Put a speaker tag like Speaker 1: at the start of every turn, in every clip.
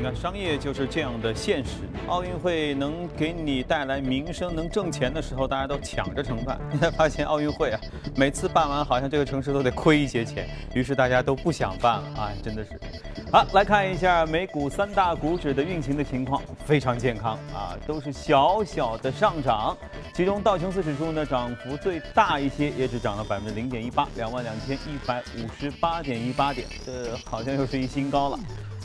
Speaker 1: 你看，商业就是这样的现实。奥运会能给你带来名声、能挣钱的时候，大家都抢着承办。你 才发现，奥运会啊，每次办完，好像这个城市都得亏一些钱，于是大家都不想办了。啊，真的是。好，来看一下美股三大股指的运行的情况，非常健康啊，都是小小的上涨。其中道琼斯指数呢，涨幅最大一些，也只涨了百分之零点一八，两万两千一百五十八点一八点，这好像又是一新高了。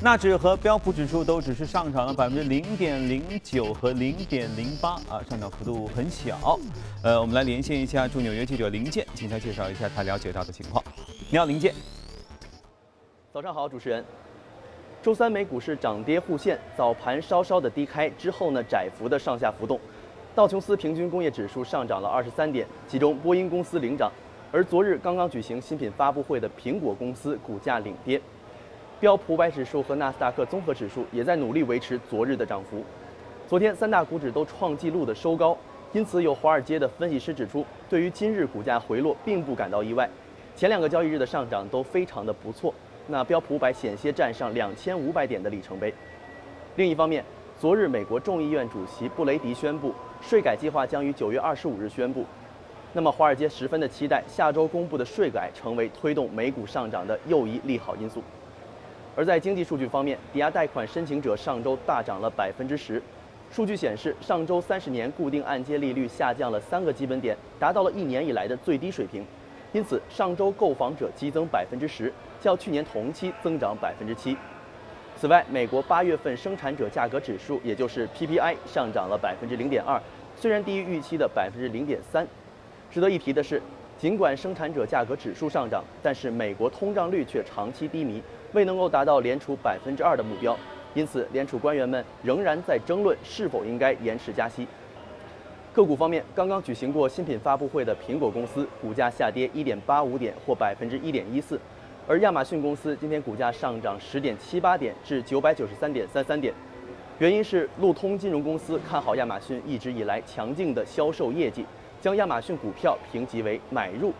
Speaker 1: 纳指和标普指数都只是上涨了百分之零点零九和零点零八啊，上涨幅度很小。呃，我们来连线一下驻纽约记者林健，请他介绍一下他了解到的情况。你好，林健。
Speaker 2: 早上好，主持人。周三美股是涨跌互现，早盘稍稍的低开之后呢，窄幅的上下浮动。道琼斯平均工业指数上涨了二十三点，其中波音公司领涨，而昨日刚刚举行新品发布会的苹果公司股价领跌。标普五百指数和纳斯达克综合指数也在努力维持昨日的涨幅。昨天三大股指都创纪录的收高，因此有华尔街的分析师指出，对于今日股价回落并不感到意外。前两个交易日的上涨都非常的不错，那标普五百险些站上两千五百点的里程碑。另一方面，昨日美国众议院主席布雷迪宣布，税改计划将于九月二十五日宣布。那么华尔街十分的期待下周公布的税改成为推动美股上涨的又一利好因素。而在经济数据方面，抵押贷款申请者上周大涨了百分之十。数据显示，上周三十年固定按揭利率下降了三个基本点，达到了一年以来的最低水平。因此，上周购房者激增百分之十，较去年同期增长百分之七。此外，美国八月份生产者价格指数，也就是 PPI，上涨了百分之零点二，虽然低于预期的百分之零点三。值得一提的是，尽管生产者价格指数上涨，但是美国通胀率却长期低迷。未能够达到联储百分之二的目标，因此联储官员们仍然在争论是否应该延迟加息。个股方面，刚刚举行过新品发布会的苹果公司股价下跌一点八五点，或百分之一点一四；而亚马逊公司今天股价上涨十点七八点，至九百九十三点三三点。原因是路通金融公司看好亚马逊一直以来强劲的销售业绩，将亚马逊股票评级为买入，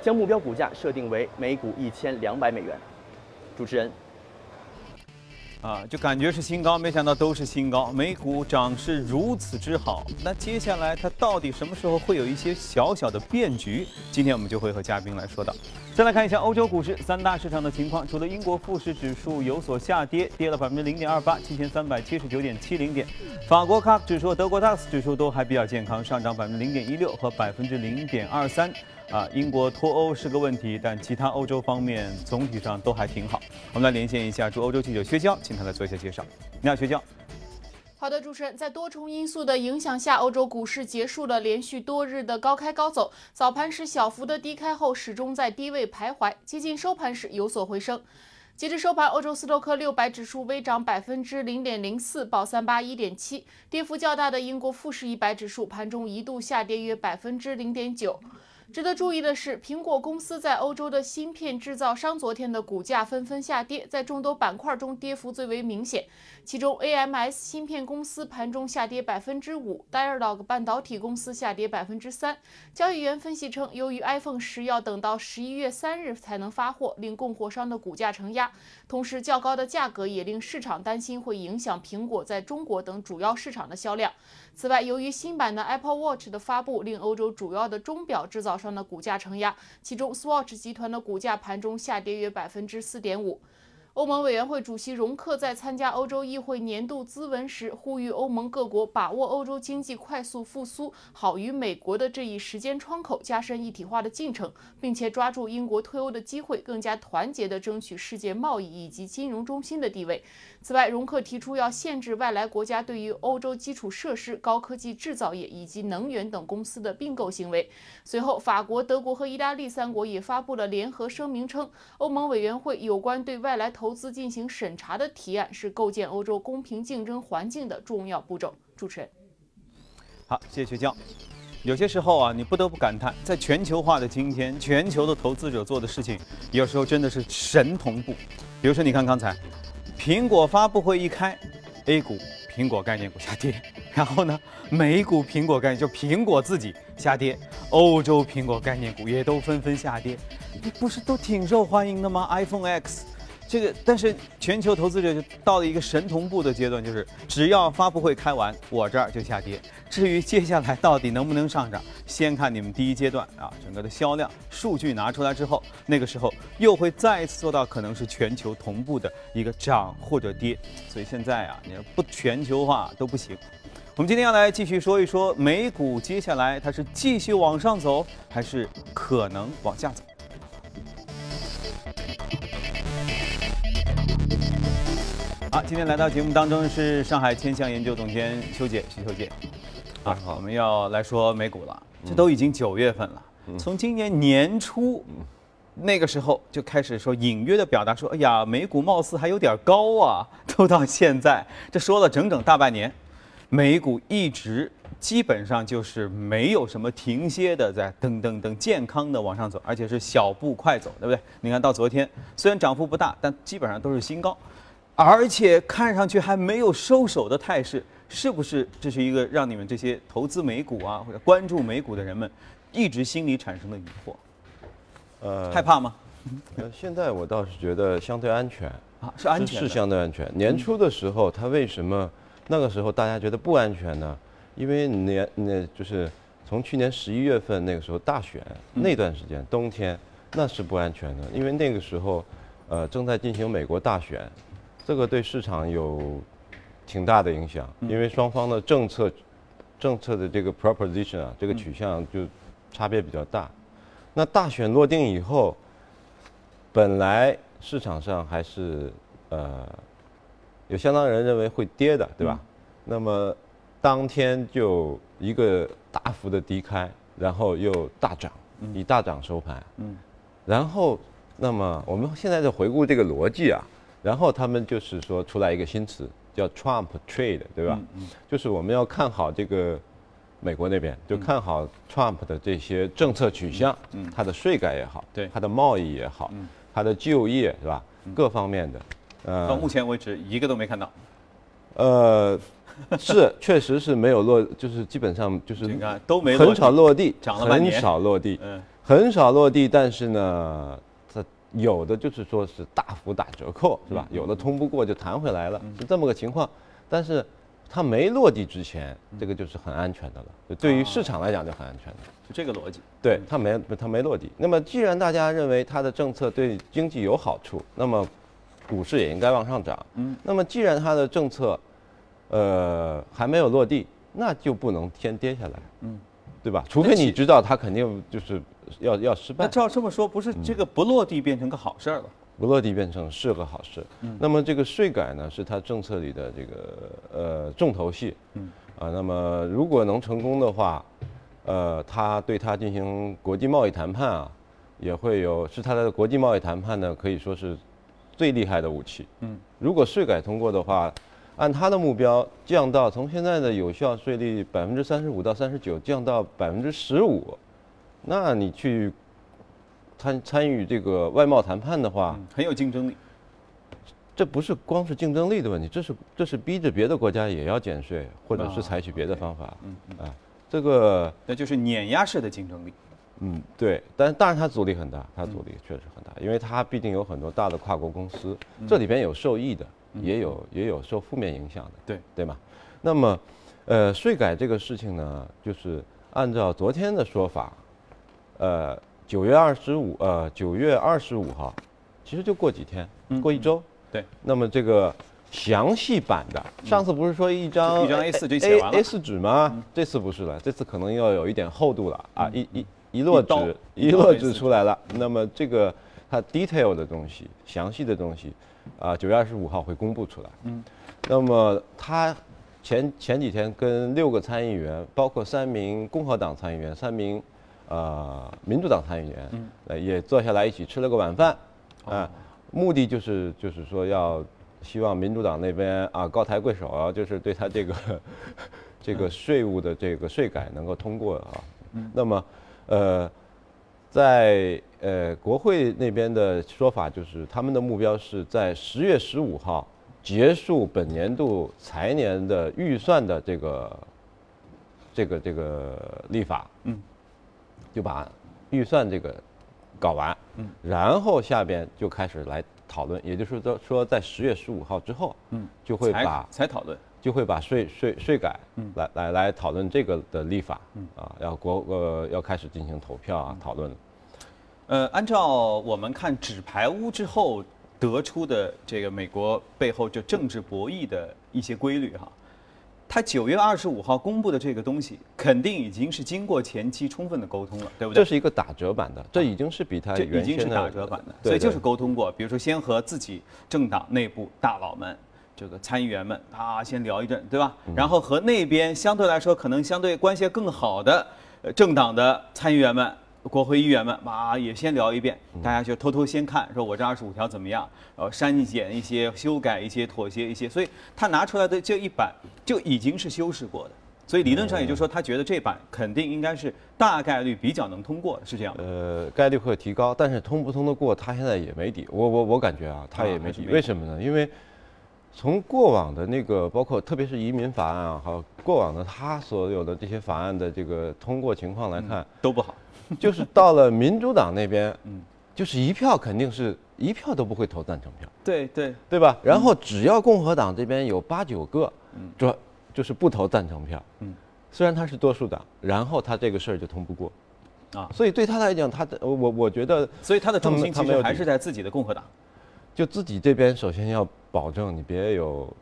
Speaker 2: 将目标股价设定为每股一千两百美元。主持人，
Speaker 1: 啊，就感觉是新高，没想到都是新高。美股涨势如此之好，那接下来它到底什么时候会有一些小小的变局？今天我们就会和嘉宾来说到。再来看一下欧洲股市三大市场的情况，除了英国富时指数有所下跌，跌了百分之零点二八，七千三百七十九点七零点。法国 CAC 指数、德国 DAX 指数都还比较健康，上涨百分之零点一六和百分之零点二三。啊，英国脱欧是个问题，但其他欧洲方面总体上都还挺好。我们来连线一下驻欧洲记者薛娇，请他来做一下介绍。你好，薛娇。
Speaker 3: 好的，主持人，在多重因素的影响下，欧洲股市结束了连续多日的高开高走，早盘时小幅的低开后，始终在低位徘徊，接近收盘时有所回升。截至收盘，欧洲斯托克六百指数微涨百分之零点零四，报三八一点七。跌幅较大的英国富时一百指数盘中一度下跌约百分之零点九。值得注意的是，苹果公司在欧洲的芯片制造商昨天的股价纷纷下跌，在众多板块中跌幅最为明显。其中，AMS 芯片公司盘中下跌百分之五，Dialog 半导体公司下跌百分之三。交易员分析称，由于 iPhone 十要等到十一月三日才能发货，令供货商的股价承压。同时，较高的价格也令市场担心会影响苹果在中国等主要市场的销量。此外，由于新版的 Apple Watch 的发布，令欧洲主要的钟表制造商的股价承压，其中 Swatch 集团的股价盘中下跌约百分之四点五。欧盟委员会主席容克在参加欧洲议会年度咨文时，呼吁欧盟各国把握欧洲经济快速复苏好于美国的这一时间窗口，加深一体化的进程，并且抓住英国退欧的机会，更加团结地争取世界贸易以及金融中心的地位。此外，容克提出要限制外来国家对于欧洲基础设施、高科技制造业以及能源等公司的并购行为。随后，法国、德国和意大利三国也发布了联合声明，称欧盟委员会有关对外来投资进行审查的提案是构建欧洲公平竞争环境的重要步骤。主持人，
Speaker 1: 好，谢谢薛娇。有些时候啊，你不得不感叹，在全球化的今天，全球的投资者做的事情，有时候真的是神同步。比如说，你看刚才，苹果发布会一开，A 股苹果概念股下跌，然后呢，美股苹果概念就苹果自己下跌，欧洲苹果概念股也都纷纷下跌。你不是都挺受欢迎的吗？iPhone X。这个，但是全球投资者就到了一个神同步的阶段，就是只要发布会开完，我这儿就下跌。至于接下来到底能不能上涨，先看你们第一阶段啊，整个的销量数据拿出来之后，那个时候又会再一次做到可能是全球同步的一个涨或者跌。所以现在啊，你要不全球化都不行。我们今天要来继续说一说美股，接下来它是继续往上走，还是可能往下走？好，今天来到节目当中是上海千象研究总监邱姐，徐邱姐。啊，我们要来说美股了。这都已经九月份了，从今年年初那个时候就开始说隐约的表达说，哎呀，美股貌似还有点高啊。都到现在，这说了整整大半年，美股一直基本上就是没有什么停歇的，在噔噔噔健康的往上走，而且是小步快走，对不对？你看到昨天虽然涨幅不大，但基本上都是新高。而且看上去还没有收手的态势，是不是这是一个让你们这些投资美股啊或者关注美股的人们一直心里产生的疑惑？呃，害怕吗？
Speaker 4: 呃，现在我倒是觉得相对安全
Speaker 1: 啊，是安全，
Speaker 4: 是相对安全。年初的时候，它为什么那个时候大家觉得不安全呢？因为年那就是从去年十一月份那个时候大选那段时间冬天，那是不安全的，因为那个时候呃正在进行美国大选。这个对市场有挺大的影响，因为双方的政策政策的这个 proposition 啊，这个取向就差别比较大。那大选落定以后，本来市场上还是呃有相当人认为会跌的，对吧？那么当天就一个大幅的低开，然后又大涨，以大涨收盘。嗯。然后，那么我们现在在回顾这个逻辑啊。然后他们就是说出来一个新词，叫 Trump trade，对吧？嗯。就是我们要看好这个美国那边，就看好 Trump 的这些政策取向，嗯，他的税改也好，
Speaker 1: 对，
Speaker 4: 他的贸易也好，嗯，他的就业是吧？各方面的，
Speaker 1: 呃，到目前为止一个都没看到。
Speaker 4: 呃，是，确实是没有落，就是基本上就是
Speaker 1: 你看都没
Speaker 4: 很少落地，
Speaker 1: 涨了
Speaker 4: 很少落地，嗯，很少落地，但是呢。有的就是说是大幅打折扣，是吧？有的通不过就弹回来了，是这么个情况。但是它没落地之前，这个就是很安全的了。就对于市场来讲就很安全的，
Speaker 1: 就这个逻辑。
Speaker 4: 对，它没它没落地。那么既然大家认为它的政策对经济有好处，那么股市也应该往上涨。嗯。那么既然它的政策，呃，还没有落地，那就不能先跌下来。嗯。对吧？除非你知道它肯定就是要要失败。
Speaker 1: 那照这么说，不是这个不落地变成个好事儿了？
Speaker 4: 不落地变成是个好事。嗯。那么这个税改呢，是它政策里的这个呃重头戏。嗯。啊，那么如果能成功的话，呃，它对它进行国际贸易谈判啊，也会有是它的国际贸易谈判呢，可以说是最厉害的武器。嗯。如果税改通过的话。按他的目标降到从现在的有效税率百分之三十五到三十九降到百分之十五，那你去参参与这个外贸谈判的话，
Speaker 1: 很有竞争力。
Speaker 4: 这不是光是竞争力的问题，这是这是逼着别的国家也要减税，或者是采取别的方法。嗯啊，这个
Speaker 1: 那就是碾压式的竞争力。
Speaker 4: 嗯，对，但当然它阻力很大，它阻力确实很大，因为它毕竟有很多大的跨国公司，这里边有受益的。也有也有受负面影响的，
Speaker 1: 对
Speaker 4: 对吗？那么，呃，税改这个事情呢，就是按照昨天的说法，呃，九月二十五，呃，九月二十五号，其实就过几天，过一周。
Speaker 1: 对。
Speaker 4: 那么这个详细版的，上次不是说一张
Speaker 1: 一张 A 四就写完了
Speaker 4: A 四纸吗？这次不是了，这次可能要有一点厚度了啊！一一一摞纸，一摞纸出来了。那么这个它 detail 的东西，详细的东西。啊，九月二十五号会公布出来。嗯，那么他前前几天跟六个参议员，包括三名共和党参议员，三名呃民主党参议员，呃也坐下来一起吃了个晚饭。啊，目的就是就是说要希望民主党那边啊高抬贵手啊，就是对他这个 这个税务的这个税改能够通过啊。嗯，那么呃。在呃国会那边的说法就是，他们的目标是在十月十五号结束本年度财年的预算的这个这个这个立法，嗯，就把预算这个搞完，嗯，然后下边就开始来讨论，也就是说说在十月十五号之后，嗯，就会把
Speaker 1: 才讨论。
Speaker 4: 就会把税税税改，来来来讨论这个的立法，啊，要国呃要开始进行投票啊讨论。
Speaker 1: 呃，按照我们看纸牌屋之后得出的这个美国背后就政治博弈的一些规律哈，他九月二十五号公布的这个东西，肯定已经是经过前期充分的沟通了，对不对？
Speaker 4: 这是一个打折版的，这已经是比他
Speaker 1: 这已
Speaker 4: 原先的
Speaker 1: 经是打折版的，所以就是沟通过，比如说先和自己政党内部大佬们。这个参议员们啊，先聊一阵，对吧？
Speaker 4: 嗯
Speaker 1: 然后和那边相对来说可能相对关系更好的呃政党的参议员们、国会议员们，啊，也先聊一遍，
Speaker 4: 嗯
Speaker 1: 大家就偷偷先看，说我这二十五条怎么样，然后删减一些、修改一些、妥协一些，所以他拿出来的这一版就已经是修饰过的，所以理论上也就是说，他觉得这版肯定应该是大概率比较能通过的，是这样的。
Speaker 4: 呃，概率会提高，但是通不通得过，他现在也没底。我我我感觉啊，他也没底。为什么呢？因为从过往的那个，包括特别是移民法案啊，还有过往的他所有的这些法案的这个通过情况来看，
Speaker 1: 都不好。
Speaker 4: 就是到了民主党那边，
Speaker 1: 嗯。
Speaker 4: 就是一票肯定是一票都不会投赞成票，
Speaker 1: 对对，
Speaker 4: 对吧？然后只要共和党这边有八九个，主要就是不投赞成票，
Speaker 1: 嗯。
Speaker 4: 虽然他是多数党，然后他这个事儿就通不过，
Speaker 1: 啊。
Speaker 4: 所以对他来讲，他的我我我觉得
Speaker 1: 所以他的重心其实还是在自己的共和党。
Speaker 4: 就自己这边首先要保证你别有，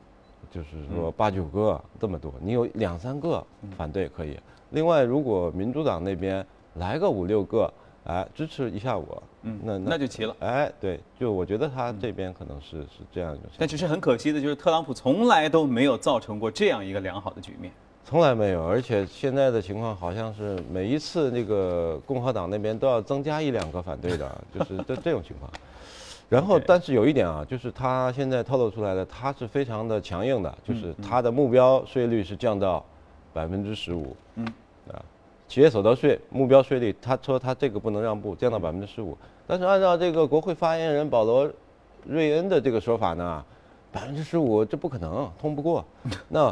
Speaker 4: 就是说八九个这么多，你有两三个反对可以。另外，如果民主党那边来个五六个，哎，支持一下我，
Speaker 1: 嗯
Speaker 4: 那
Speaker 1: 那就齐了。
Speaker 4: 哎，对，就我觉得他这边可能是是这样一种，
Speaker 1: 但其实很可惜的就是，特朗普从来都没有造成过这样一个良好的局面。
Speaker 4: 从来没有，而且现在的情况好像是每一次那个共和党那边都要增加一两个反对的，就是这这种情况。然后但是有一点啊，就是他现在透露出来的，他是非常的强硬的，
Speaker 1: 嗯
Speaker 4: 就是他的目标税率是降到百分之十五，
Speaker 1: 嗯，
Speaker 4: 啊，企业所得税目标税率，他说他这个不能让步，降到百分之十五。但是按照这个国会发言人保罗·瑞恩的这个说法呢，百分之十五这不可能通不过。那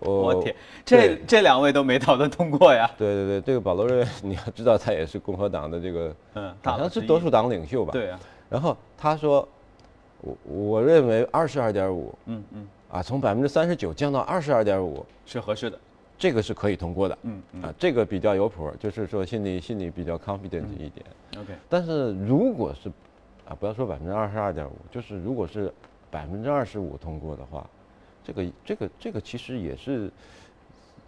Speaker 4: 我
Speaker 1: 我天，这这两位都没讨论通过呀。
Speaker 4: 对对对，这个保罗·瑞恩，你要知道他也是共和党的这个，
Speaker 1: 嗯，大
Speaker 4: 好像是多数。党领袖吧？。
Speaker 1: 对啊，
Speaker 4: 然后他说，我我认为二十二点五
Speaker 1: 嗯嗯，
Speaker 4: 啊，从百分之三十九降到二十二点五，
Speaker 1: 是合适的。
Speaker 4: 这个是可以通过的。
Speaker 1: 嗯嗯
Speaker 4: 啊，这个比较有谱，就是说心里心里比较 confident
Speaker 1: 嗯
Speaker 4: 一点。
Speaker 1: ，OK，
Speaker 4: 但是如果是啊，不要说百分之二十二点五，就是如果是百分之二十五通过的话，这个这个这个其实也是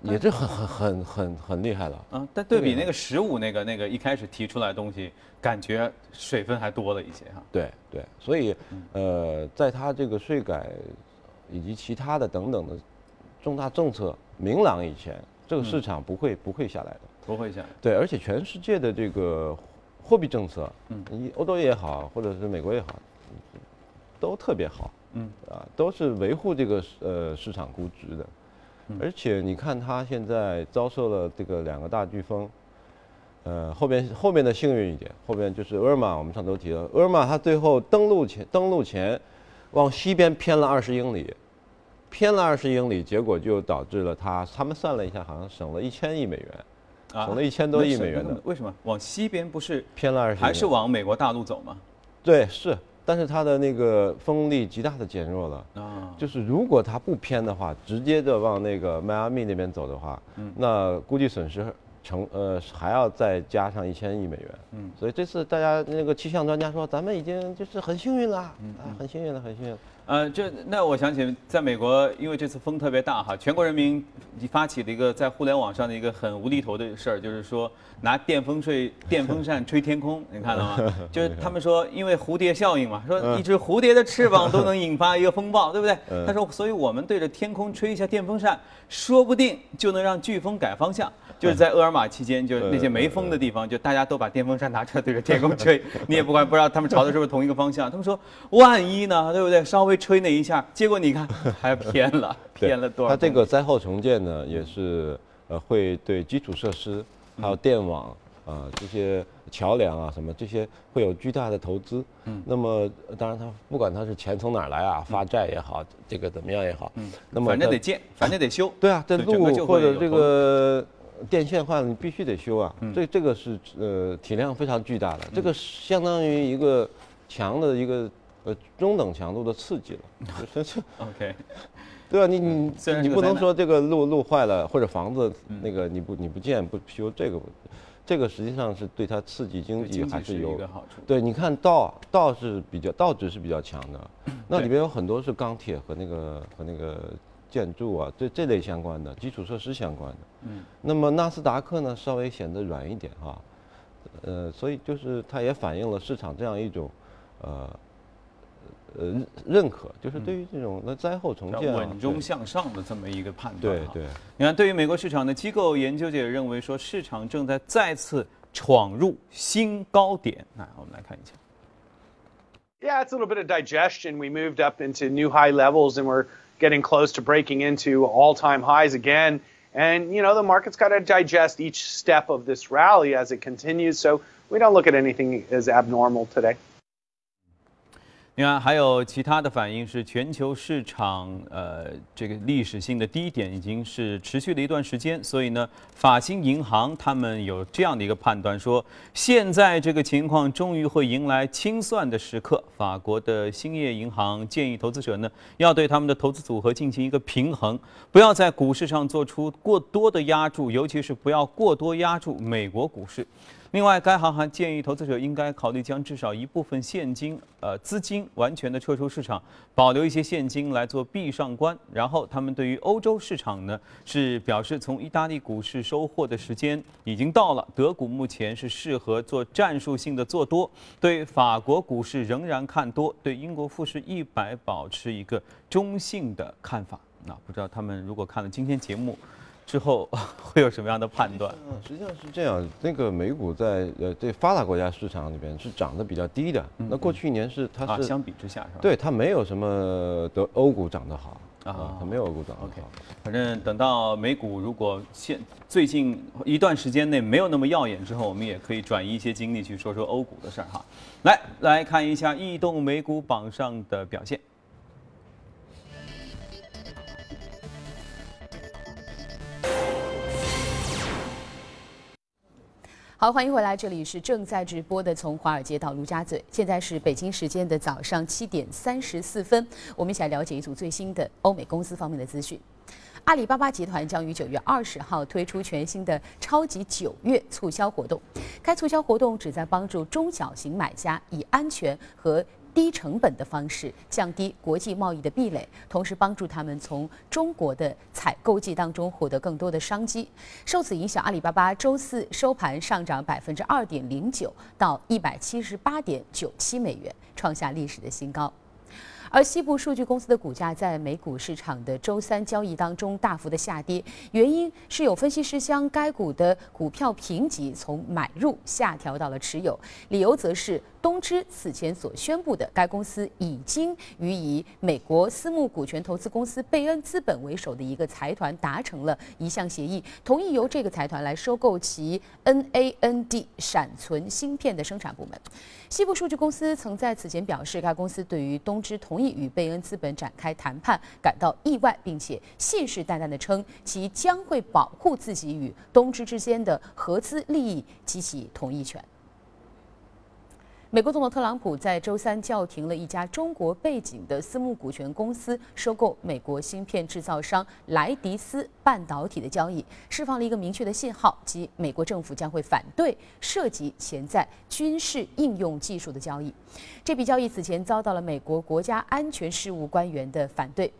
Speaker 4: 也是很很很很很厉害了。
Speaker 1: 啊，但对比那个十五那个那个一开始提出来的东西，感觉水分还多了一些哈。
Speaker 4: 对对，所以呃，在他这个税改以及其他的等等的重大政策明朗以前，这个市场不会不会下来的。
Speaker 1: 不会像
Speaker 4: 对，而且全世界的这个货币政策，
Speaker 1: 嗯
Speaker 4: 你欧洲也好，或者是美国也好，都特别好，
Speaker 1: 嗯
Speaker 4: 啊，都是维护这个呃市场估值的。
Speaker 1: 嗯
Speaker 4: 而且你看它现在遭受了这个两个大飓风，呃，后边后面的幸运一点，后边就是厄尔玛，我们上周提了，厄尔玛它最后登陆前登陆前往西边偏了二十英里，偏了二十英里，结果就导致了他他们算了一下，好像省了一千亿美元。
Speaker 1: 啊
Speaker 4: 省了1000多亿美元的
Speaker 1: 为什么往西边不是
Speaker 4: 偏了二十，
Speaker 1: 还是往美国大陆走吗？
Speaker 4: 对是，但是它的那个风力极大的减弱了。
Speaker 1: 啊，
Speaker 4: 就是如果它不偏的话，直接的往那个迈阿密那边走的话，
Speaker 1: 嗯
Speaker 4: 那估计损失成呃还要再加上一千亿美元。
Speaker 1: 嗯
Speaker 4: 所以这次大家那个气象专家说，咱们已经就是很幸运了，
Speaker 1: 嗯
Speaker 4: 啊，很幸运了，很幸运了。
Speaker 1: 呃，这那我想起，在美国，因为这次风特别大哈，全国人民发起了一个在互联网上的一个很无厘头的事儿，就是说拿电风吹电风扇吹天空，你看到吗？就是他们说，因为蝴蝶效应嘛，说一只蝴蝶的翅膀都能引发一个风暴，对不对？他说，所以我们对着天空吹一下电风扇，说不定就能让飓风改方向。就是在厄尔玛期间，就是那些没风的地方，就大家都把电风扇拿出来对着天空吹，你也不管不知道他们朝的是不是同一个方向。他们说，万一呢，对不对？稍微吹那一下，结果你看 还偏了，偏了多少
Speaker 4: 它？这个灾后重建呢，也是呃会对基础设施还有电网啊、这些桥梁啊什么这些会有巨大的投资。嗯，那么呃当然它不管它是钱从哪儿来啊，发债也好，这个怎么样也好，嗯，那么
Speaker 1: 反正得建，反正得修。
Speaker 4: 对啊，这路或者这个电线坏了，你必须得修啊。
Speaker 1: 嗯
Speaker 4: 这这个是呃体量非常巨大的，这个相当于一个墙的一个呃中等强度的刺激了，就是
Speaker 1: OK，
Speaker 4: 对啊，你你你不能说这个路路坏了或者房子那个你不你不建不修这个，这个实际上是对它刺激经济
Speaker 1: 还是
Speaker 4: 有。对，你看道道是比较道指是比较强的，那里边有很多是钢铁和那个和那个建筑啊，这这类相关的基础设施相关的。嗯，那么纳斯达克呢，稍微显得软一点哈，呃，所以就是它也反映了市场这样一种，呃。呃，认认可就是对于这种那灾后重建啊，
Speaker 1: 稳中向上的这么一个判断。
Speaker 4: 对对，
Speaker 1: 你看，对于美国市场的机构研究者也认为说，市场正在再次闯入新高点。来我们来看一下。
Speaker 5: Yeah, it's a little bit of digestion. We moved up into new high levels and we're getting close to breaking into all time highs again. And, you know, the market's got to digest each step of this rally as it continues. So we don't look at anything as abnormal today.
Speaker 1: 你看，还有其他的反应是，全球市场呃这个历史性的低点已经是持续了一段时间，所以呢，法兴银行他们有这样的一个判断，说现在这个情况终于会迎来清算的时刻。法国的兴业银行建议投资者呢，要对他们的投资组合进行一个平衡，不要在股市上做出过多的压注，尤其是不要过多压注美国股市。另外，该行还建议投资者应该考虑将至少一部分现金，呃，资金完全的撤出市场，保留一些现金来做闭上关。然后，他们对于欧洲市场呢，是表示从意大利股市收获的时间已经到了，德股目前是适合做战术性的做多。对法国股市仍然看多，对英国富时一百保持一个中性的看法。那不知道他们如果看了今天节目之后，会有什么样的判断？
Speaker 4: 嗯，实际上是这样，那个美股在呃这发达国家市场里边是涨得比较低的。那过去一年是它
Speaker 1: 啊，
Speaker 4: 是
Speaker 1: 相比之下是吧？
Speaker 4: 对它没有什么的欧股涨得好
Speaker 1: 啊
Speaker 4: 啊，它没有欧股涨得
Speaker 1: OK，
Speaker 4: 好。
Speaker 1: 反正等到美股如果现最近一段时间内没有那么耀眼之后，我们也可以转移一些精力去说说欧股的事儿哈。来，来看一下异动美股榜上的表现。
Speaker 6: 好，欢迎回来，这里是正在直播的从华尔街到陆家嘴，现在是北京时间的早上七点三十四分，我们一起来了解一组最新的欧美公司方面的资讯。阿里巴巴集团将于九月二十号推出全新的超级九月促销活动，该促销活动旨在帮助中小型买家以安全和低成本的方式降低国际贸易的壁垒，同时帮助他们从中国的采购季当中获得更多的商机。受此影响，阿里巴巴周四收盘上涨百分之二点零九，到一百七十八点九七美元，创下历史的新高。而西部数据公司的股价在美股市场的周三交易当中大幅的下跌，原因是有分析师将该股的股票评级从买入下调到了持有，理由则是东芝此前所宣布的该公司已经与以美国私募股权投资公司贝恩资本为首的一个财团达成了一项协议，同意由这个财团来收购其 NAND 闪存芯片的生产部门。西部数据公司曾在此前表示，该公司对于东芝同意与贝恩资本展开谈判感到意外，并且信誓旦旦地称其将会保护自己与东芝之间的合资利益及其同意权。美国总统特朗普在周三叫停了一家中国背景的私募股权公司收购美国芯片制造商莱迪斯半导体的交易，释放了一个明确的信号，即美国政府将会反对涉及潜在军事应用技术的交易。这笔交易此前遭到了美国国家安全事务官员的反对。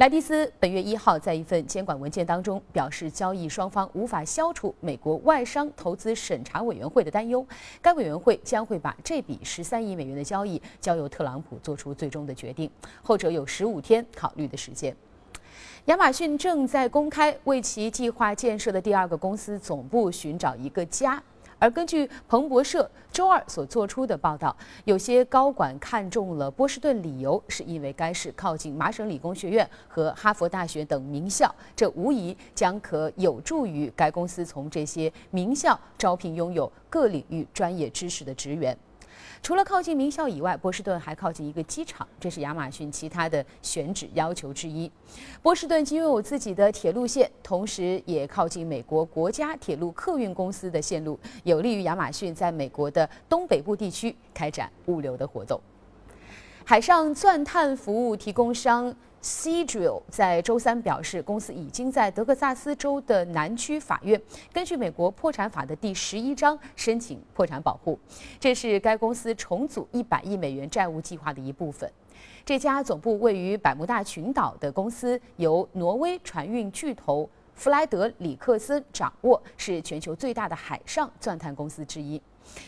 Speaker 6: 莱迪斯本月一号在一份监管文件当中表示，交易双方无法消除美国外商投资审查委员会的担忧。该委员会将会把这笔十三亿美元的交易交由特朗普做出最终的决定，后者有十五天考虑的时间。亚马逊正在公开为其计划建设的第二个公司总部寻找一个家。而根据彭博社周二所做出的报道，有些高管看中了波士顿，理由是因为该市靠近麻省理工学院和哈佛大学等名校，这无疑将可有助于该公司从这些名校招聘拥有各领域专业知识的职员。除了靠近名校以外，波士顿还靠近一个机场，这是亚马逊其他的选址要求之一。波士顿既拥有自己的铁路线，同时也靠近美国国家铁路客运公司的线路，有利于亚马逊在美国的东北部地区开展物流的活动。海上钻探服务提供商 Cedril 在周三表示，公司已经在德克萨斯州的南区法院根据美国破产法的第十一章申请破产保护，这是该公司重组一百亿美元债务计划的一部分。这家总部位于百慕大群岛的公司由挪威船运巨头弗莱德里克森掌握，是全球最大的海上钻探公司之一。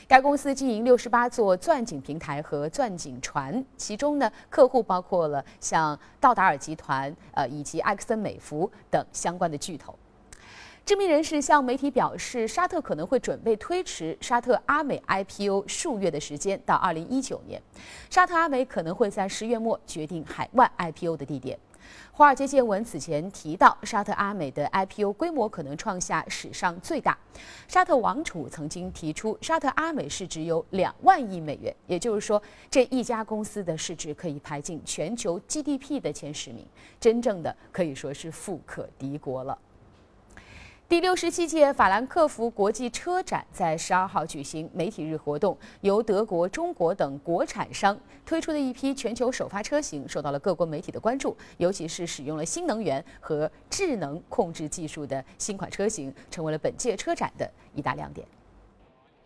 Speaker 6: 该公司经营六十八座钻井平台和钻井船，其中呢，客户包括了像道达尔集团、呃以及埃克森美孚等相关的巨头。知名人士向媒体表示，沙特可能会准备推迟沙特阿美 IPO 数月的时间到二零一九年。沙特阿美可能会在十月末决定海外 IPO 的地点。华尔街见闻此前提到，沙特阿美的 IPO 规模可能创下史上最大。沙特王储曾经提出，沙特阿美市值有两万亿美元，也就是说，这一家公司的市值可以排进全球 GDP 的前十名，真正的可以说是富可敌国了。第六十七届法兰克福国际车展在十二号举行媒体日活动，由德国、中国等国产商推出的一批全球首发车型受到了各国媒体的关注，尤其是使用了新能源和智能控制技术的新款车型，成为了本届车展的一大亮点。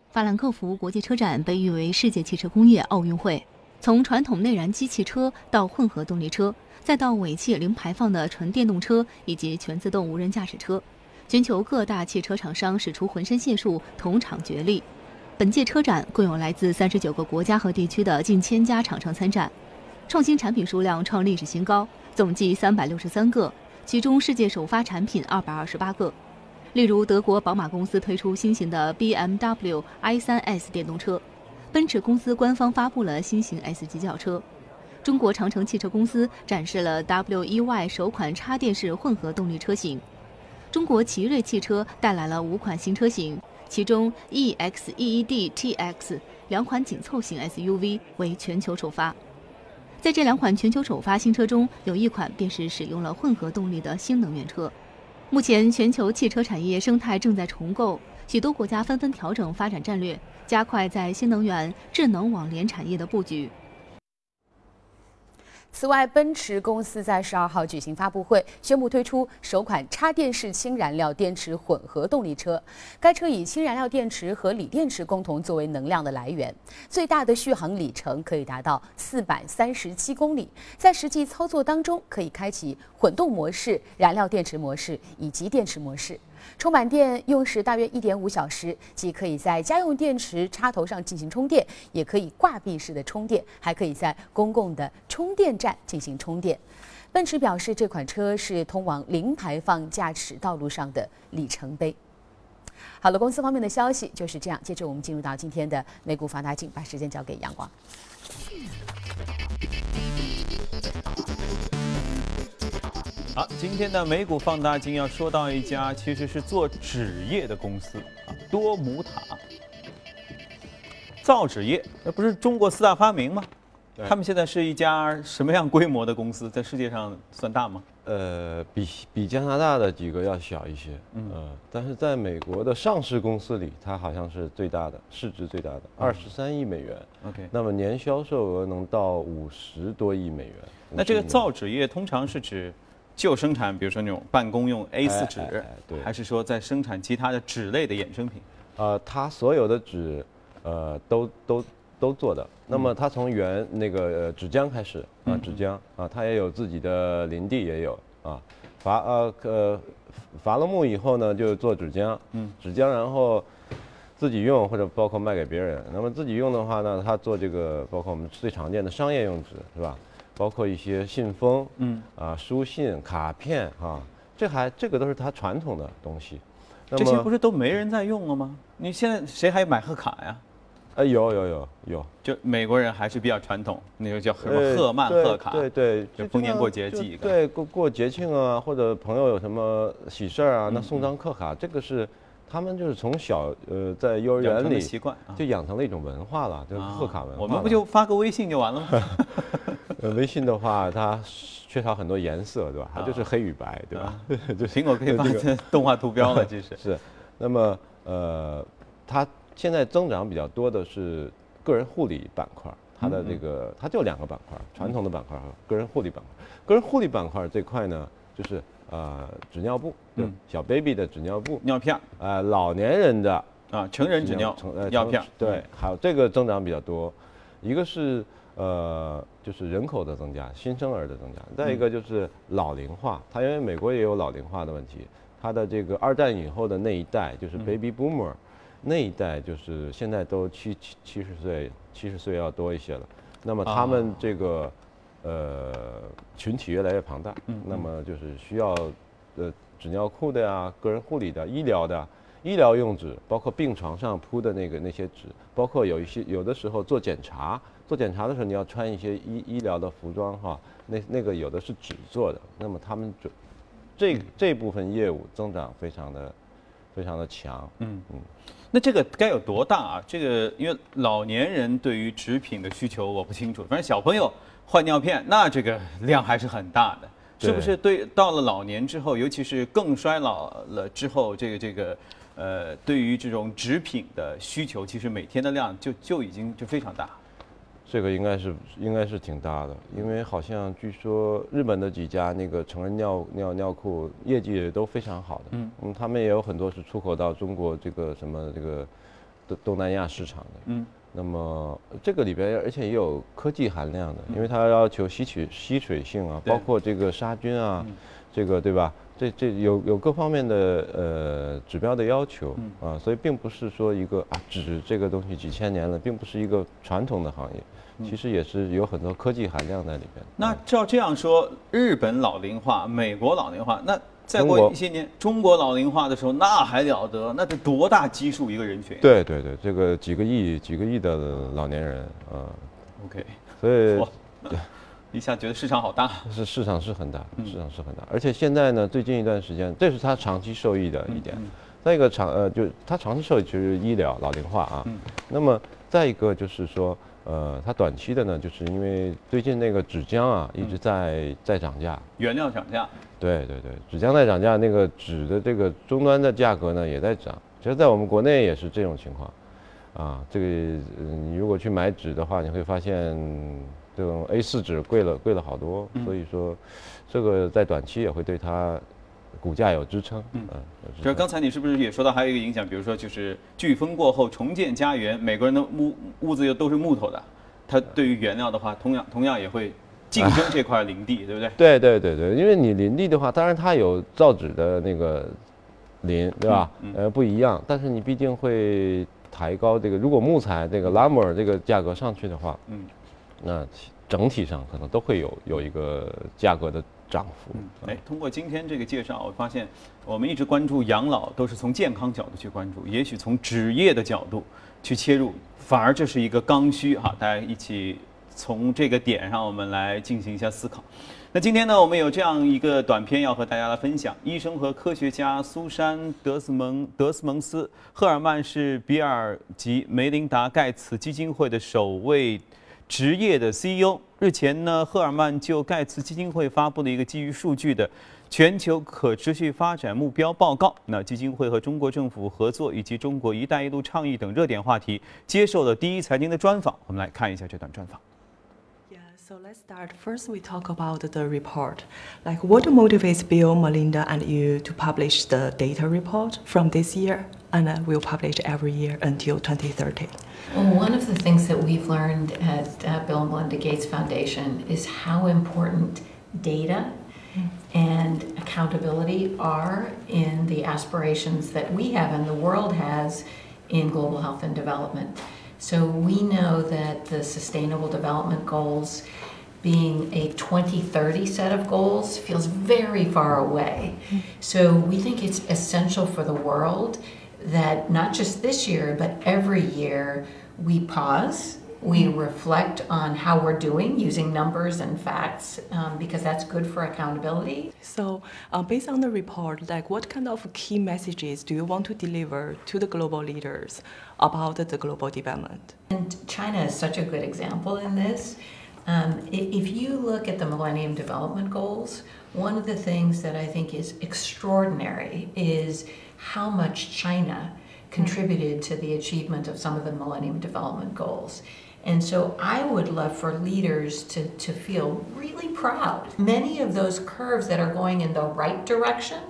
Speaker 7: 法兰克福国际车展被誉为世界汽车工业奥运会，从传统内燃机汽车到混合动力车，再到尾气零排放的纯电动车以及全自动无人驾驶车。全球各大汽车厂商使出浑身解数，同场角力。本届车展共有来自三十九个国家和地区的近千家厂商参展，创新产品数量创历史新高，总计三百六十三个，其中世界首发产品二百二十八个。例如，德国宝马公司推出新型的 BMW i3S 电动车，奔驰公司官方发布了新型 S 级轿车，中国长城汽车公司展示了 WEY 首款插电式混合动力车型。中国奇瑞汽车带来了五款新车型，其中 EX、EED、TX 两款紧凑型 SUV 为全球首发。在这两款全球首发新车中，有一款便是使用了混合动力的新能源车。目前，全球汽车产业生态正在重构，许多国家纷纷调整发展战略，加快在新能源、智能网联产业的布局。
Speaker 6: 此外，奔驰公司在十二号举行发布会，宣布推出首款插电式氢燃料电池混合动力车。该车以氢燃料电池和锂电池共同作为能量的来源，最大的续航里程可以达到四百三十七公里。在实际操作当中，可以开启混动模式、燃料电池模式以及电池模式。充满电用时大约一点五小时，既可以在家用电池插头上进行充电，也可以挂壁式的充电，还可以在公共的充电站进行充电。奔驰表示，这款车是通往零排放驾驶道路上的里程碑。好了，公司方面的消息就是这样。接着我们进入到今天的美股放大镜，把时间交给阳光。
Speaker 1: 好，今天的美股放大镜要说到一家其实是做纸业的公司啊，多姆塔造纸业，那不是中国四大发明吗？他们现在是一家什么样规模的公司？在世界上算大吗？
Speaker 4: 呃，比比加拿大的几个要小一些，嗯，但是在美国的上市公司里，它好像是最大的，市值最大的，二十三亿美元。
Speaker 1: OK，
Speaker 4: 那么年销售额能到五十多亿美元。
Speaker 1: 那这个造纸业通常是指？就生产，比如说那种办公用 A4 纸，
Speaker 4: 对，
Speaker 1: 还是说在生产其他的纸类的衍生品？
Speaker 4: 呃，它所有的纸，呃，都都都做的。那么它从原那个纸浆开始啊，纸浆啊，它也有自己的林地，也有啊。伐呃呃伐了木以后呢，就做纸浆，嗯，纸浆然后自己用或者包括卖给别人。那么自己用的话呢，它做这个包括我们最常见的商业用纸，是吧？包括一些信封，嗯啊，书信、卡片啊，这还这个都是他传统的东西。
Speaker 1: 这些不是都没人在用了吗？你现在谁还买贺卡呀？
Speaker 4: 呃，有有有有，
Speaker 1: 就美国人还是比较传统，那个叫什么贺曼贺卡，
Speaker 4: 对对，
Speaker 1: 就逢年过节寄一个。
Speaker 4: 对，过过节庆啊，或者朋友有什么喜事儿啊，那送张贺卡，这个是他们就是从小呃在幼儿园里
Speaker 1: 习惯，
Speaker 4: 就养成了一种文化了，就是贺卡文化。
Speaker 1: 我们不就发个微信就完了吗？
Speaker 4: 呃，微信的话，它缺少很多颜色，对吧？它就是黑与白，对吧？
Speaker 1: 就苹果可以发成动画图标了，其实。
Speaker 4: 是。那么，呃，它现在增长比较多的是个人护理板块，它的这个它就两个板块，传统的板块和个人护理板块。个人护理板块这块呢，就是呃纸尿布，对，小 baby 的纸尿布，
Speaker 1: 尿片。
Speaker 4: 呃老年人的
Speaker 1: 啊，成人纸尿
Speaker 4: 成呃
Speaker 1: 尿片，
Speaker 4: 对，还有这个增长比较多，一个是呃就是人口的增加，新生儿的增加，再一个就是老龄化，它因为美国也有老龄化的问题，它的这个二战以后的那一代就是 baby boomer，、那一代就是现在都七七七十岁，七十岁要多一些了，那么他们这个、呃群体越来越庞大，那么就是需要呃纸尿裤的呀，个人护理的、医疗的。医疗用纸，包括病床上铺的那个那些纸，包括有一些有的时候做检查，做检查的时候你要穿一些医医疗的服装哈，那那个有的是纸做的，那么他们这这这部分业务增长非常的非常的强，
Speaker 1: 嗯嗯，那这个该有多大啊？这个因为老年人对于纸品的需求我不清楚，反正小朋友换尿片，那这个 量还是很大的，是不是？对，到了老年之后，尤其是更衰老了之后，这个这个呃，对于这种纸品的需求，其实每天的量就就已经就非常大。
Speaker 4: 这个应该是应该是挺大的，因为好像据说日本的几家那个成人尿尿尿裤业绩也都非常好的，嗯。嗯，他们也有很多是出口到中国这个什么这个东东南亚市场的，嗯，那么这个里边而且也有科技含量的，因为它要求吸取吸水性啊，包括这个杀菌啊，这个对吧？这这有有各方面的呃指标的要求啊，所以并不是说一个啊纸这个东西几千年了，并不是一个传统的行业，其实也是有很多科技含量在里边。
Speaker 1: 那照这样说，日本老龄化，美国老龄化，那再过一些年，中国老龄化的时候，那还了得？那得多大基数一个人群
Speaker 4: 对对对，这个几个亿几个亿的老年人啊
Speaker 1: ，？OK，
Speaker 4: 所以
Speaker 1: 对，一下觉得市场好大。
Speaker 4: 是市场是很大，市场是很大，而且现在呢，最近一段时间，这是它长期受益的一点。再一个长呃，就它长期受益就是医疗老龄化啊。那么再一个就是说，呃，它短期的呢，就是因为最近那个纸浆啊一直在在涨价。
Speaker 1: 原料涨价，
Speaker 4: 对对对，纸浆在涨价，那个纸的这个终端的价格呢也在涨。其实，在我们国内也是这种情况，啊，这个呃你如果去买纸的话，你会发现这种 A4 纸贵了贵了好多，所以说这个在短期也会对它股价有支撑。嗯，
Speaker 1: 就是刚才你是不是也说到还有一个影响，比如说就是飓风过后重建家园，美国人的屋屋子又都是木头的，它对于原料的话，同样同样也会竞争这块林地，对不对？
Speaker 4: 对对对对，因为你林地的话，当然它有造纸的那个林，对吧？呃，不一样，但是你毕竟会抬高这个，如果木材这个拉姆尔这个价格上去的话，
Speaker 1: 嗯，
Speaker 4: 那整体上可能都会有有一个价格的涨幅。
Speaker 1: 哎，通过今天这个介绍，我发现我们一直关注养老都是从健康角度去关注，也许从职业的角度去切入，反而这是一个刚需哈。大家一起从这个点上，我们来进行一下思考。那今天呢，我们有这样一个短片要和大家来分享。医生和科学家苏珊·德斯蒙德斯蒙斯·赫尔曼是比尔及梅琳达·盖茨基金会的首位职业的 CEO。日前呢，赫尔曼就盖茨基金会发布了一个基于数据的全球可持续发展目标报告。那基金会和中国政府合作，以及中国“一带一路”倡议等热点话题，接受了第一财经的专访。我们来看一下这段专访。
Speaker 8: So let's start. First, we talk about the report. Like, what motivates Bill, Melinda, and you to publish the data report from this year? And uh, we'll publish every year until 2030.
Speaker 9: Well, one of the things that we've learned at uh, Bill and Melinda Gates Foundation is how important data and accountability are in the aspirations that we have and the world has in global health and development. So we know that the Sustainable Development Goals being a 2030 set of goals feels very far away. So we think it's essential for the world that not just this year, but every year we pause, we reflect on how we're doing using numbers and facts, um, because that's good for accountability.
Speaker 8: So, uh, based on the report, like, what kind of key messages do you want to deliver to the global leaders about the global development?
Speaker 9: And China is such a good example in this. Um, if you look at the Millennium Development Goals, one of the things that I think is extraordinary is how much China contributed to the achievement of some of the Millennium Development Goals. And so I would love for leaders to, to feel really proud. Many of those curves that are going in the right direction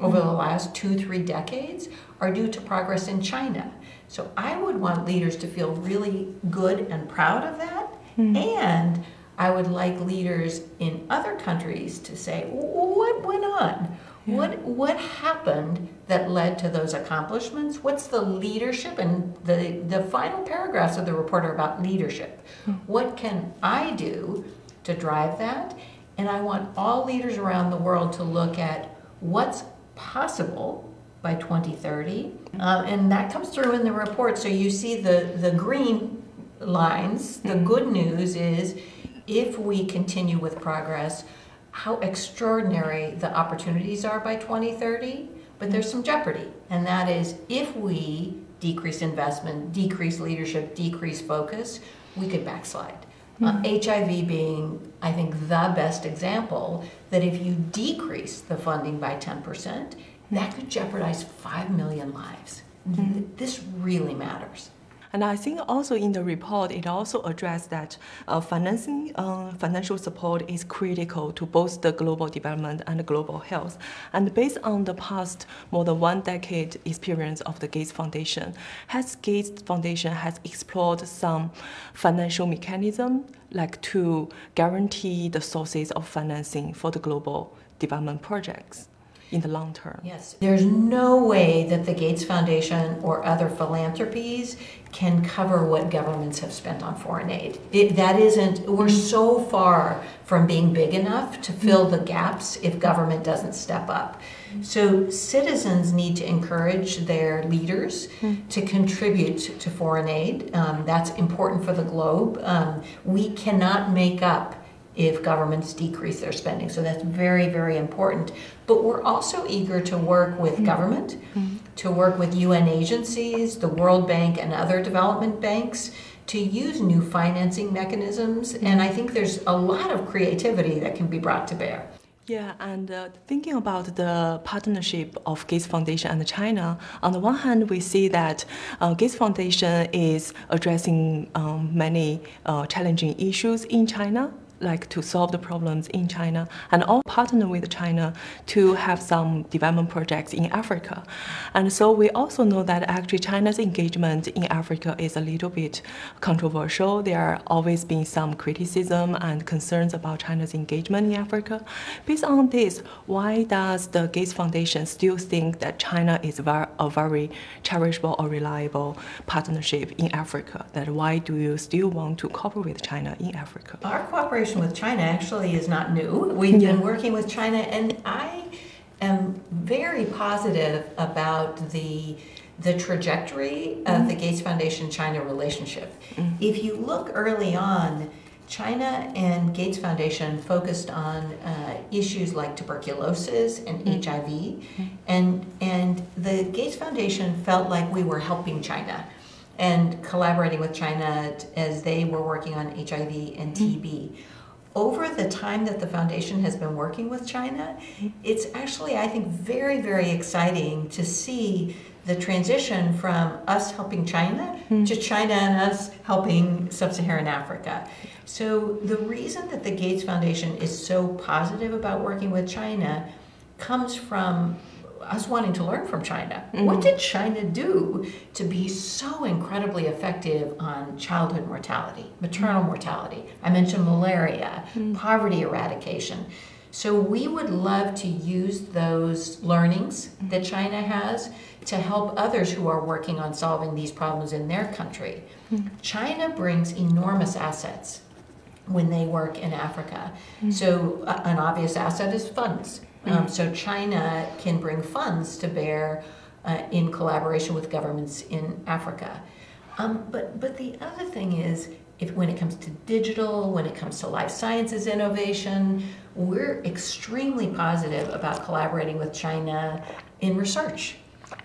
Speaker 9: over the last two, three decades are due to progress in China. So I would want leaders to feel really good and proud of that. Hmm. And I would like leaders in other countries to say, what went on? What, what happened that led to those accomplishments? What's the leadership? And the, the final paragraphs of the report are about leadership. Hmm. What can I do to drive that? And I want all leaders around the world to look at what's possible by 2030. Hmm. Uh, and that comes through in the report. So you see the, the green lines. The hmm. good news is if we continue with progress, how extraordinary the opportunities are by 2030. But there's some jeopardy, and that is if we decrease investment, decrease leadership, decrease focus, we could backslide. Uh, hmm. HIV being, I think, the best example that if you decrease the funding by 10%, that hmm. could jeopardize 5 million lives. Hmm. Th- This really matters.
Speaker 8: And I think also in the report, it also addressed that uh, financing, uh, financial support is critical to both the global development and global health. And based on the past more than one decade experience of the Gates Foundation, has Gates Foundation has explored some financial mechanism like to guarantee the sources of financing for the global development projects in the long term.
Speaker 9: Yes. There's no way that the Gates Foundation or other philanthropies can cover what governments have spent on foreign aid. It, that isn't, we're so far from being big enough to fill the gaps if government doesn't step up. So citizens need to encourage their leaders to contribute to foreign aid. Um, that's important for the globe. Um, we cannot make up if governments decrease their spending. So that's very, very important. But we're also eager to work with government, to work with UN agencies, the World Bank, and other development banks to use new financing mechanisms. And I think there's a lot of creativity that can be brought to bear.
Speaker 8: Yeah, and uh, thinking about the partnership of Gates Foundation and China, on the one hand, we see that uh, Gates Foundation is addressing um, many uh, challenging issues in China, like to solve the problems in China, and all partner with China to have some development projects in Africa. And so we also know that actually China's engagement in Africa is a little bit controversial. There are always been some criticism and concerns about China's engagement in Africa. Based on this, why does the Gates Foundation still think that China is a very cherishable or reliable partnership in Africa? That why do you still want to cooperate with China in Africa?
Speaker 9: Our cooperation with China actually is not new. We've been working with China, and I am very positive about the the trajectory of the mm-hmm. Gates Foundation China relationship. Mm-hmm. If you look early on, China and Gates Foundation focused on uh, issues like tuberculosis and mm-hmm. HIV, and and the Gates Foundation felt like we were helping China and collaborating with China as they were working on HIV and TB. Over the time that the foundation has been working with China, it's actually, I think, very, very exciting to see the transition from us helping China hmm. to China and us helping sub Saharan Africa. So, the reason that the Gates Foundation is so positive about working with China comes from us wanting to learn from China. Mm-hmm. What did China do to be so incredibly effective on childhood mortality, maternal mm-hmm. mortality? I mentioned malaria, mm-hmm. poverty eradication. So we would love to use those learnings that China has to help others who are working on solving these problems in their country. China brings enormous assets when they work in Africa. So uh, an obvious asset is funds. Um, so China can bring funds to bear uh, in collaboration with governments in Africa. Um, but but the other thing is, if when it comes to digital, when it comes to life sciences innovation, we're extremely positive about collaborating with China in research.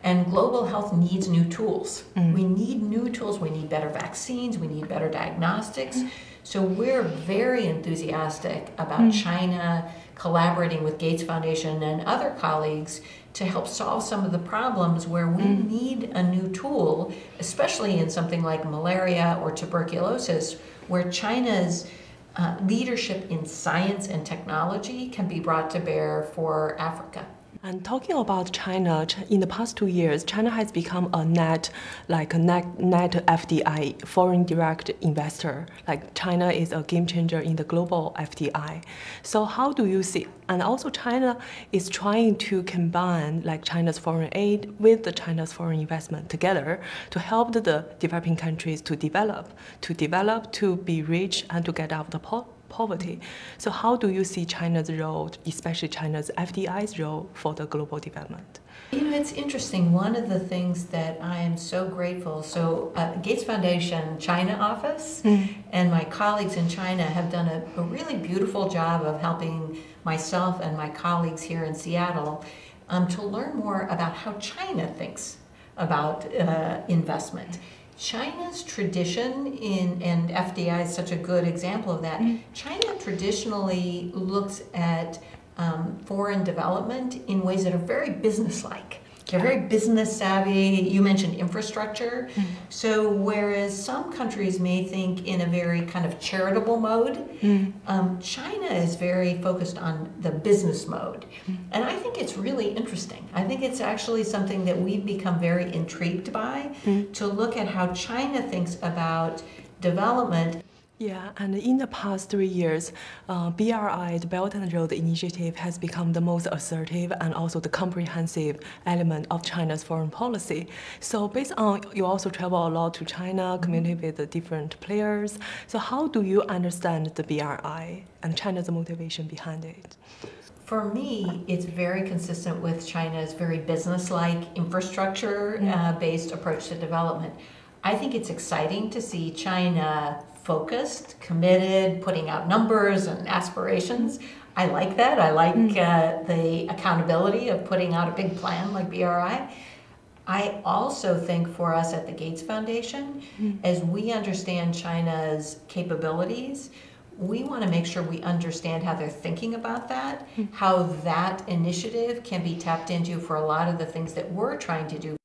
Speaker 9: And global health needs new tools. We need new tools. We need better vaccines. We need better diagnostics. So we're very enthusiastic about China collaborating with Gates Foundation and other colleagues to help solve some of the problems where we need a new tool, especially in something like malaria or tuberculosis, where China's uh, leadership in science and technology can be brought to bear for Africa.
Speaker 8: And talking about China, in the past two years, China has become a net, like a net, net FDI, foreign direct investor. Like China is a game changer in the global FDI. So how do you see? And also China is trying to combine like China's foreign aid with the China's foreign investment together to help the developing countries to develop, to develop, to be rich, and to get out of the poverty poverty. So how do you see China's role, especially China's FDI's role for the global development?
Speaker 9: You know, it's interesting. One of the things that I am so grateful, so uh, Gates Foundation China office and my colleagues in China have done a, a really beautiful job of helping myself and my colleagues here in Seattle um, to learn more about how China thinks about uh, investment. China's tradition in, and FDI is such a good example of that. China traditionally looks at um, foreign development in ways that are very businesslike. They're very business savvy. You mentioned infrastructure. Hmm. So, whereas some countries may think in a very kind of charitable mode, hmm. um, China is very focused on the business mode. Hmm. And I think it's really interesting. I think it's actually something that we've become very intrigued by to look at how China thinks about development
Speaker 8: Yeah, and in the past three years, uh, BRI, the Belt and Road Initiative, has become the most assertive and also the comprehensive element of China's foreign policy. So, based on you also travel a lot to China, communicate with the different players. So, how do you understand the BRI and China's motivation behind it?
Speaker 9: For me, it's very consistent with China's very business-like infrastructure-based approach to development. I think it's exciting to see China focused, committed, putting out numbers and aspirations. I like that. I like mm. uh, the accountability of putting out a big plan like BRI. I also think for us at the Gates Foundation, mm. as we understand China's capabilities, we want to make sure we understand how they're thinking about that, mm. how that initiative can be tapped into for a lot of the things that we're trying to do